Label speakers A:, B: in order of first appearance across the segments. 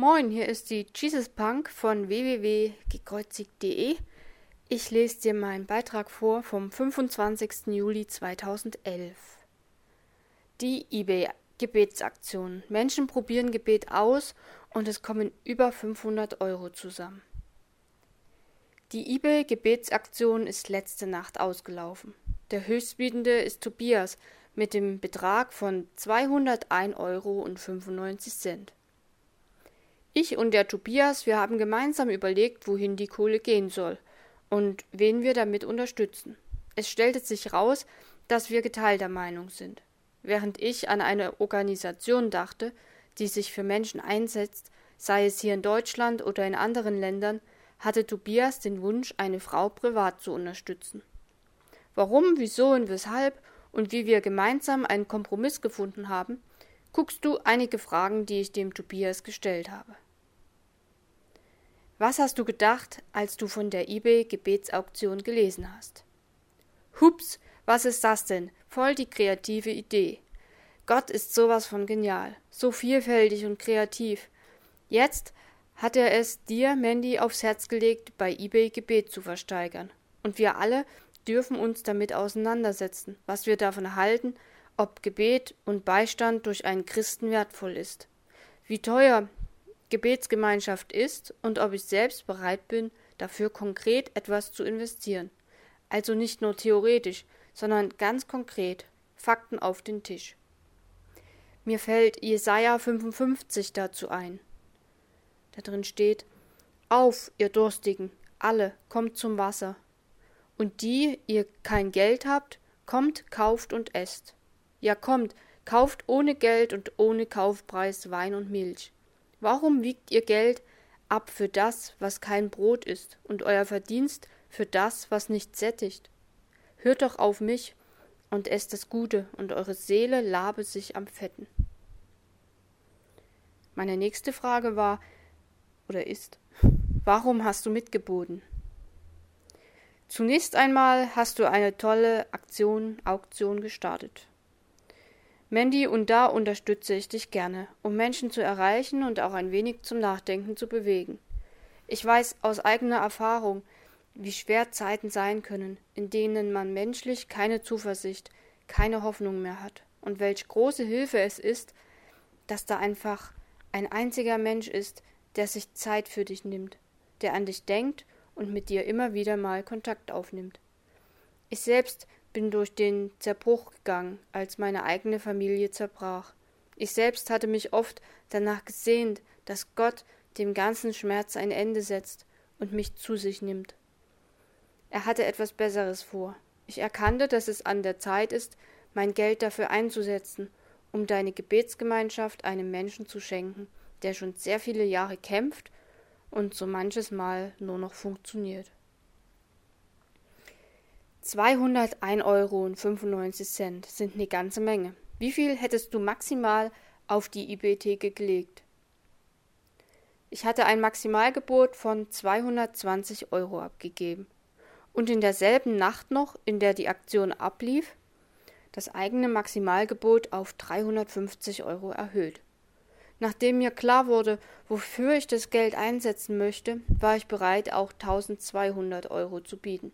A: Moin, hier ist die Jesus Punk von www.gekreuzigt.de. Ich lese dir meinen Beitrag vor vom 25. Juli 2011. Die eBay-Gebetsaktion. Menschen probieren Gebet aus und es kommen über 500 Euro zusammen. Die eBay-Gebetsaktion ist letzte Nacht ausgelaufen. Der Höchstbietende ist Tobias mit dem Betrag von 201,95 Euro. Ich und der Tobias, wir haben gemeinsam überlegt, wohin die Kohle gehen soll und wen wir damit unterstützen. Es stellte sich raus, dass wir geteilter Meinung sind. Während ich an eine Organisation dachte, die sich für Menschen einsetzt, sei es hier in Deutschland oder in anderen Ländern, hatte Tobias den Wunsch, eine Frau privat zu unterstützen. Warum, wieso und weshalb und wie wir gemeinsam einen Kompromiss gefunden haben, guckst du einige Fragen, die ich dem Tobias gestellt habe. Was hast du gedacht, als du von der eBay Gebetsauktion gelesen hast? Hups, was ist das denn? Voll die kreative Idee. Gott ist sowas von genial, so vielfältig und kreativ. Jetzt hat er es dir, Mandy, aufs Herz gelegt, bei eBay Gebet zu versteigern. Und wir alle dürfen uns damit auseinandersetzen, was wir davon halten ob Gebet und Beistand durch einen Christen wertvoll ist, wie teuer Gebetsgemeinschaft ist und ob ich selbst bereit bin, dafür konkret etwas zu investieren. Also nicht nur theoretisch, sondern ganz konkret, Fakten auf den Tisch. Mir fällt Jesaja 55 dazu ein. Da drin steht: Auf, ihr Durstigen, alle, kommt zum Wasser. Und die, ihr kein Geld habt, kommt, kauft und esst. Ja kommt, kauft ohne Geld und ohne Kaufpreis Wein und Milch. Warum wiegt ihr Geld ab für das, was kein Brot ist, und euer Verdienst für das, was nicht sättigt? Hört doch auf mich und esst das Gute, und eure Seele labe sich am Fetten. Meine nächste Frage war oder ist, warum hast du mitgeboten? Zunächst einmal hast du eine tolle Aktion, Auktion gestartet. Mandy, und da unterstütze ich dich gerne, um Menschen zu erreichen und auch ein wenig zum Nachdenken zu bewegen. Ich weiß aus eigener Erfahrung, wie schwer Zeiten sein können, in denen man menschlich keine Zuversicht, keine Hoffnung mehr hat, und welch große Hilfe es ist, dass da einfach ein einziger Mensch ist, der sich Zeit für dich nimmt, der an dich denkt und mit dir immer wieder mal Kontakt aufnimmt. Ich selbst bin durch den Zerbruch gegangen, als meine eigene Familie zerbrach. Ich selbst hatte mich oft danach gesehnt, dass Gott dem ganzen Schmerz ein Ende setzt und mich zu sich nimmt. Er hatte etwas Besseres vor. Ich erkannte, dass es an der Zeit ist, mein Geld dafür einzusetzen, um deine Gebetsgemeinschaft einem Menschen zu schenken, der schon sehr viele Jahre kämpft und so manches Mal nur noch funktioniert. 201,95 Euro sind eine ganze Menge. Wie viel hättest du maximal auf die IBT gelegt? Ich hatte ein Maximalgebot von 220 Euro abgegeben und in derselben Nacht noch, in der die Aktion ablief, das eigene Maximalgebot auf 350 Euro erhöht. Nachdem mir klar wurde, wofür ich das Geld einsetzen möchte, war ich bereit, auch 1200 Euro zu bieten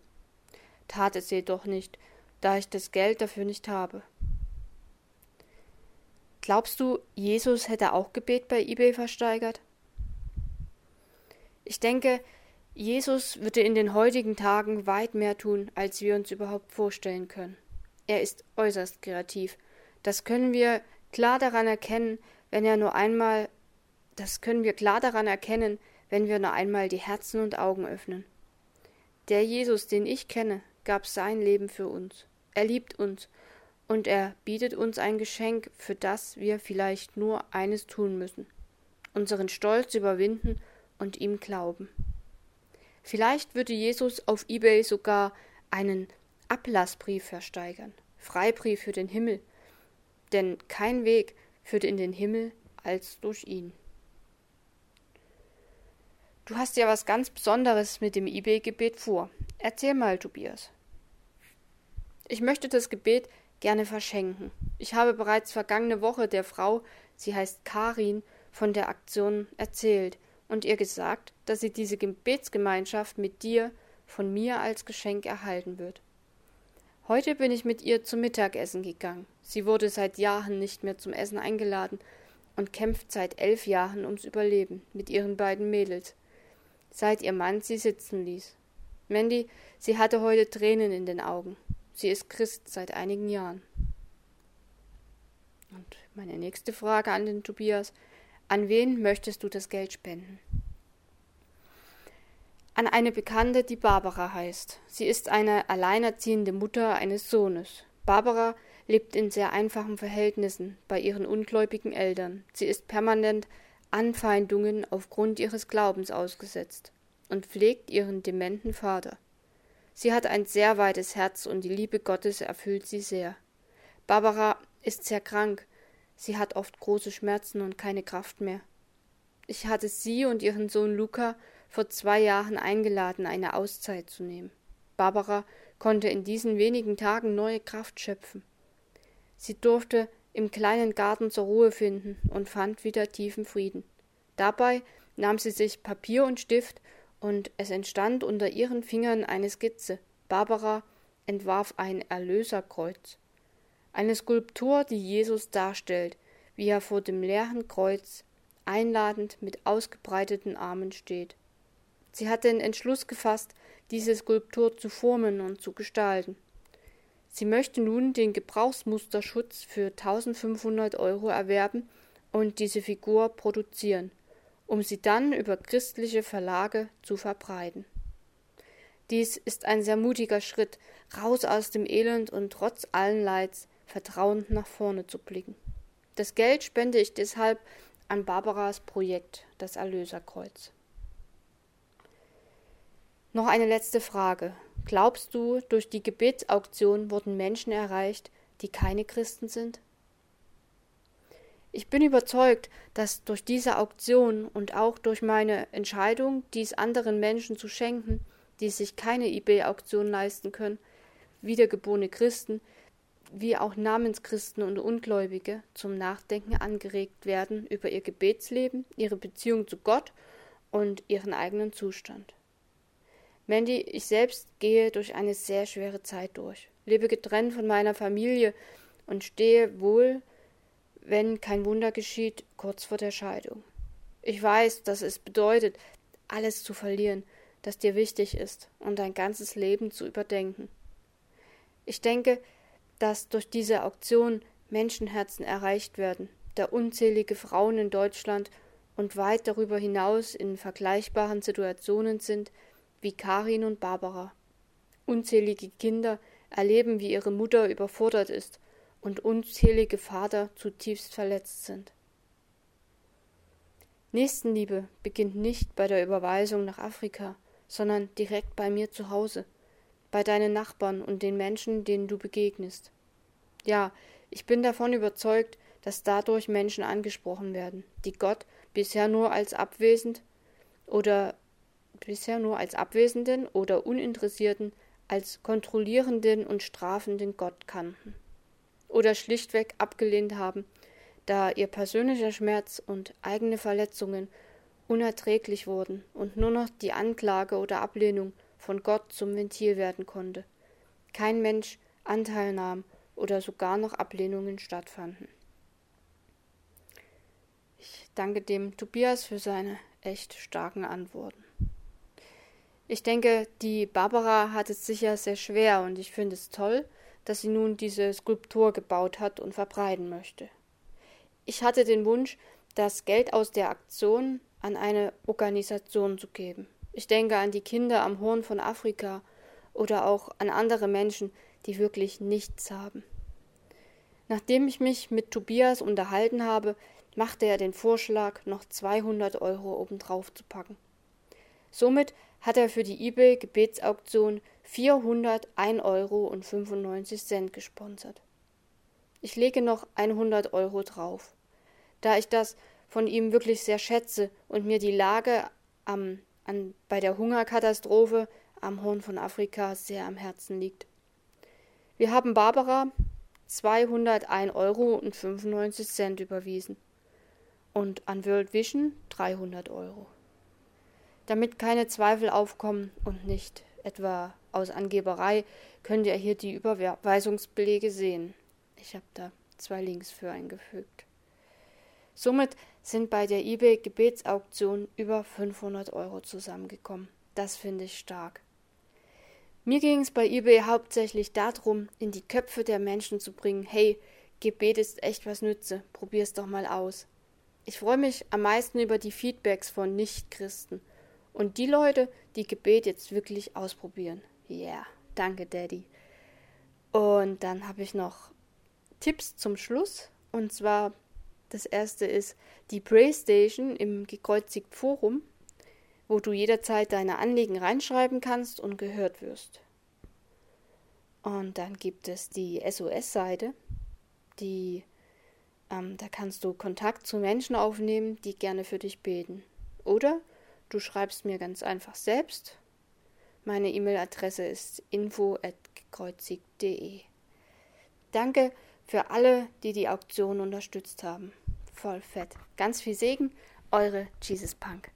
A: tat es jedoch nicht, da ich das Geld dafür nicht habe. Glaubst du, Jesus hätte auch Gebet bei eBay versteigert? Ich denke, Jesus würde in den heutigen Tagen weit mehr tun, als wir uns überhaupt vorstellen können. Er ist äußerst kreativ. Das können wir klar daran erkennen, wenn er nur einmal das können wir klar daran erkennen, wenn wir nur einmal die Herzen und Augen öffnen. Der Jesus, den ich kenne, gab sein Leben für uns. Er liebt uns und er bietet uns ein Geschenk, für das wir vielleicht nur eines tun müssen unseren Stolz überwinden und ihm glauben. Vielleicht würde Jesus auf eBay sogar einen Ablassbrief versteigern, Freibrief für den Himmel, denn kein Weg führt in den Himmel als durch ihn. Du hast ja was ganz Besonderes mit dem eBay-Gebet vor. Erzähl mal, Tobias. Ich möchte das Gebet gerne verschenken. Ich habe bereits vergangene Woche der Frau, sie heißt Karin, von der Aktion erzählt und ihr gesagt, dass sie diese Gebetsgemeinschaft mit dir von mir als Geschenk erhalten wird. Heute bin ich mit ihr zum Mittagessen gegangen. Sie wurde seit Jahren nicht mehr zum Essen eingeladen und kämpft seit elf Jahren ums Überleben mit ihren beiden Mädels, seit ihr Mann sie sitzen ließ. Mandy, sie hatte heute Tränen in den Augen. Sie ist Christ seit einigen Jahren. Und meine nächste Frage an den Tobias. An wen möchtest du das Geld spenden? An eine Bekannte, die Barbara heißt. Sie ist eine alleinerziehende Mutter eines Sohnes. Barbara lebt in sehr einfachen Verhältnissen bei ihren ungläubigen Eltern. Sie ist permanent Anfeindungen aufgrund ihres Glaubens ausgesetzt und pflegt ihren dementen Vater. Sie hat ein sehr weites Herz und die Liebe Gottes erfüllt sie sehr. Barbara ist sehr krank. Sie hat oft große Schmerzen und keine Kraft mehr. Ich hatte sie und ihren Sohn Luca vor zwei Jahren eingeladen, eine Auszeit zu nehmen. Barbara konnte in diesen wenigen Tagen neue Kraft schöpfen. Sie durfte im kleinen Garten zur Ruhe finden und fand wieder tiefen Frieden. Dabei nahm sie sich Papier und Stift, und es entstand unter ihren Fingern eine Skizze. Barbara entwarf ein Erlöserkreuz. Eine Skulptur, die Jesus darstellt, wie er vor dem leeren Kreuz einladend mit ausgebreiteten Armen steht. Sie hat den Entschluss gefasst, diese Skulptur zu formen und zu gestalten. Sie möchte nun den Gebrauchsmusterschutz für 1500 Euro erwerben und diese Figur produzieren, um sie dann über christliche Verlage zu verbreiten. Dies ist ein sehr mutiger Schritt, raus aus dem Elend und trotz allen Leids vertrauend nach vorne zu blicken. Das Geld spende ich deshalb an Barbaras Projekt, das Erlöserkreuz. Noch eine letzte Frage. Glaubst du, durch die Gebetsauktion wurden Menschen erreicht, die keine Christen sind? Ich bin überzeugt, dass durch diese Auktion und auch durch meine Entscheidung, dies anderen Menschen zu schenken, die sich keine eBay-Auktion leisten können, wiedergeborene Christen, wie auch Namenschristen und Ungläubige zum Nachdenken angeregt werden über ihr Gebetsleben, ihre Beziehung zu Gott und ihren eigenen Zustand. Mandy, ich selbst gehe durch eine sehr schwere Zeit durch, lebe getrennt von meiner Familie und stehe wohl, wenn kein Wunder geschieht, kurz vor der Scheidung. Ich weiß, dass es bedeutet, alles zu verlieren, das dir wichtig ist, und dein ganzes Leben zu überdenken. Ich denke, dass durch diese Auktion Menschenherzen erreicht werden, da unzählige Frauen in Deutschland und weit darüber hinaus in vergleichbaren Situationen sind, wie Karin und Barbara. Unzählige Kinder erleben, wie ihre Mutter überfordert ist und unzählige Vater zutiefst verletzt sind. Nächstenliebe beginnt nicht bei der Überweisung nach Afrika, sondern direkt bei mir zu Hause, bei deinen Nachbarn und den Menschen, denen du begegnest. Ja, ich bin davon überzeugt, dass dadurch Menschen angesprochen werden, die Gott bisher nur als abwesend oder bisher nur als abwesenden oder uninteressierten, als kontrollierenden und strafenden Gott kannten. Oder schlichtweg abgelehnt haben, da ihr persönlicher Schmerz und eigene Verletzungen unerträglich wurden und nur noch die Anklage oder Ablehnung von Gott zum Ventil werden konnte. Kein Mensch Anteil nahm oder sogar noch Ablehnungen stattfanden. Ich danke dem Tobias für seine echt starken Antworten. Ich denke, die Barbara hat es sicher sehr schwer und ich finde es toll, dass sie nun diese Skulptur gebaut hat und verbreiten möchte. Ich hatte den Wunsch, das Geld aus der Aktion an eine Organisation zu geben. Ich denke an die Kinder am Horn von Afrika oder auch an andere Menschen, die wirklich nichts haben. Nachdem ich mich mit Tobias unterhalten habe, machte er den Vorschlag, noch 200 Euro obendrauf zu packen. Somit hat er für die eBay-Gebetsauktion 401 Euro und 95 Cent gesponsert. Ich lege noch 100 Euro drauf, da ich das von ihm wirklich sehr schätze und mir die Lage am, an, bei der Hungerkatastrophe am Horn von Afrika sehr am Herzen liegt. Wir haben Barbara 201 Euro und 95 Cent überwiesen. und an World Vision 300 Euro. Damit keine Zweifel aufkommen und nicht etwa aus Angeberei, könnt ihr hier die Überweisungsbelege sehen. Ich habe da zwei Links für eingefügt. Somit sind bei der eBay Gebetsauktion über 500 Euro zusammengekommen. Das finde ich stark. Mir ging es bei eBay hauptsächlich darum, in die Köpfe der Menschen zu bringen, hey, Gebet ist echt was Nütze, probier's doch mal aus. Ich freue mich am meisten über die Feedbacks von Nichtchristen und die Leute, die Gebet jetzt wirklich ausprobieren. Yeah, danke Daddy. Und dann habe ich noch Tipps zum Schluss und zwar das erste ist die Playstation im gekreuzigt Forum wo du jederzeit deine Anliegen reinschreiben kannst und gehört wirst. Und dann gibt es die SOS-Seite, die ähm, da kannst du Kontakt zu Menschen aufnehmen, die gerne für dich beten. Oder du schreibst mir ganz einfach selbst. Meine E-Mail-Adresse ist info@gekreuzigt.de. Danke für alle, die die Auktion unterstützt haben. Voll fett. Ganz viel Segen, eure Jesus Punk.